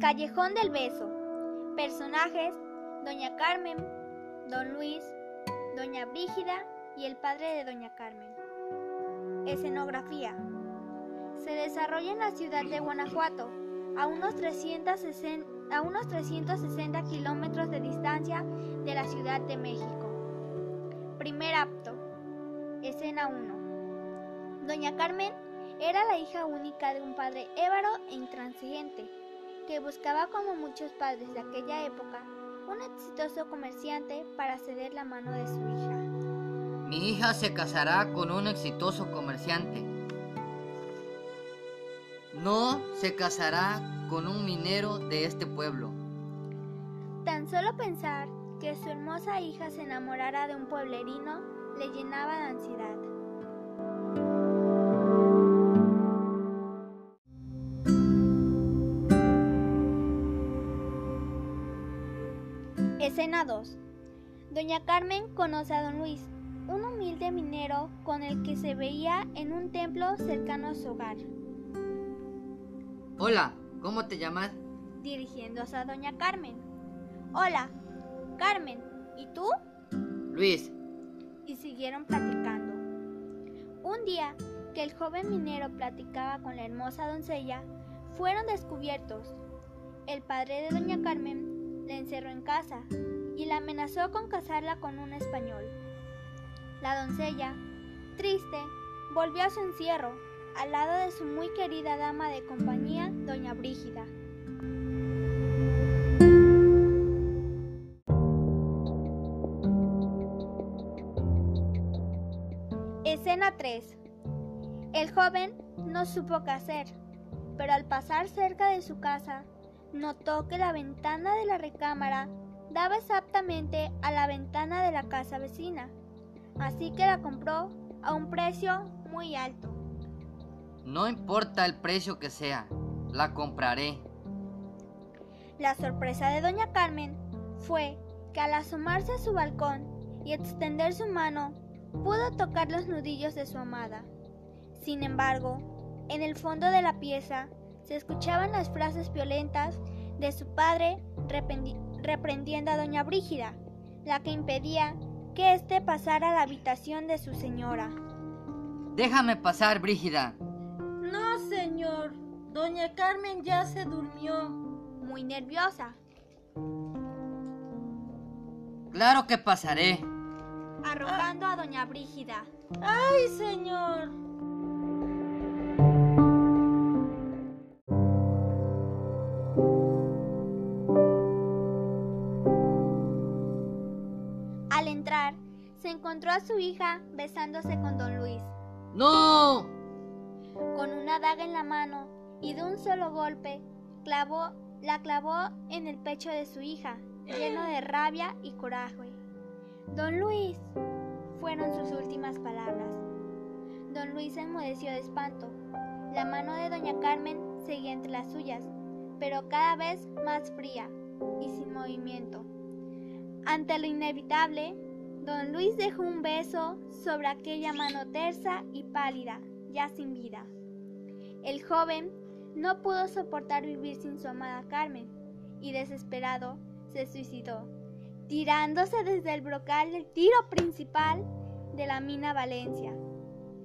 Callejón del Beso. Personajes: Doña Carmen, Don Luis, Doña Brígida y el padre de Doña Carmen. Escenografía. Se desarrolla en la ciudad de Guanajuato, a unos 360, a unos 360 kilómetros de distancia de la Ciudad de México. Primer acto. Escena 1. Doña Carmen era la hija única de un padre évaro e intransigente, que buscaba como muchos padres de aquella época un exitoso comerciante para ceder la mano de su hija. Mi hija se casará con un exitoso comerciante. No se casará con un minero de este pueblo. Tan solo pensar que su hermosa hija se enamorara de un pueblerino le llenaba de ansiedad. Escena 2. Doña Carmen conoce a don Luis, un humilde minero con el que se veía en un templo cercano a su hogar. Hola, ¿cómo te llamas? Dirigiéndose a doña Carmen. Hola, Carmen, ¿y tú? Luis. Y siguieron platicando. Un día que el joven minero platicaba con la hermosa doncella, fueron descubiertos. El padre de doña Carmen la encerró en casa y la amenazó con casarla con un español. La doncella, triste, volvió a su encierro, al lado de su muy querida dama de compañía, doña Brígida. Escena 3. El joven no supo qué hacer, pero al pasar cerca de su casa, notó que la ventana de la recámara daba exactamente a la ventana de la casa vecina, así que la compró a un precio muy alto. No importa el precio que sea, la compraré. La sorpresa de doña Carmen fue que al asomarse a su balcón y extender su mano, pudo tocar los nudillos de su amada. Sin embargo, en el fondo de la pieza se escuchaban las frases violentas de su padre reprendiendo a doña Brígida, la que impedía que éste pasara a la habitación de su señora. Déjame pasar, Brígida. No, señor. Doña Carmen ya se durmió. Muy nerviosa. Claro que pasaré. Arrojando a doña Brígida. ¡Ay, señor! Al entrar, se encontró a su hija besándose con don Luis. ¡No! Con una daga en la mano y de un solo golpe, clavó, la clavó en el pecho de su hija, lleno de rabia y coraje. Don Luis, fueron sus últimas palabras. Don Luis se enmudeció de espanto. La mano de doña Carmen seguía entre las suyas, pero cada vez más fría y sin movimiento. Ante lo inevitable, don Luis dejó un beso sobre aquella mano tersa y pálida, ya sin vida. El joven no pudo soportar vivir sin su amada Carmen y desesperado se suicidó, tirándose desde el brocal del tiro principal de la mina Valencia.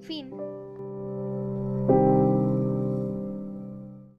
Fin.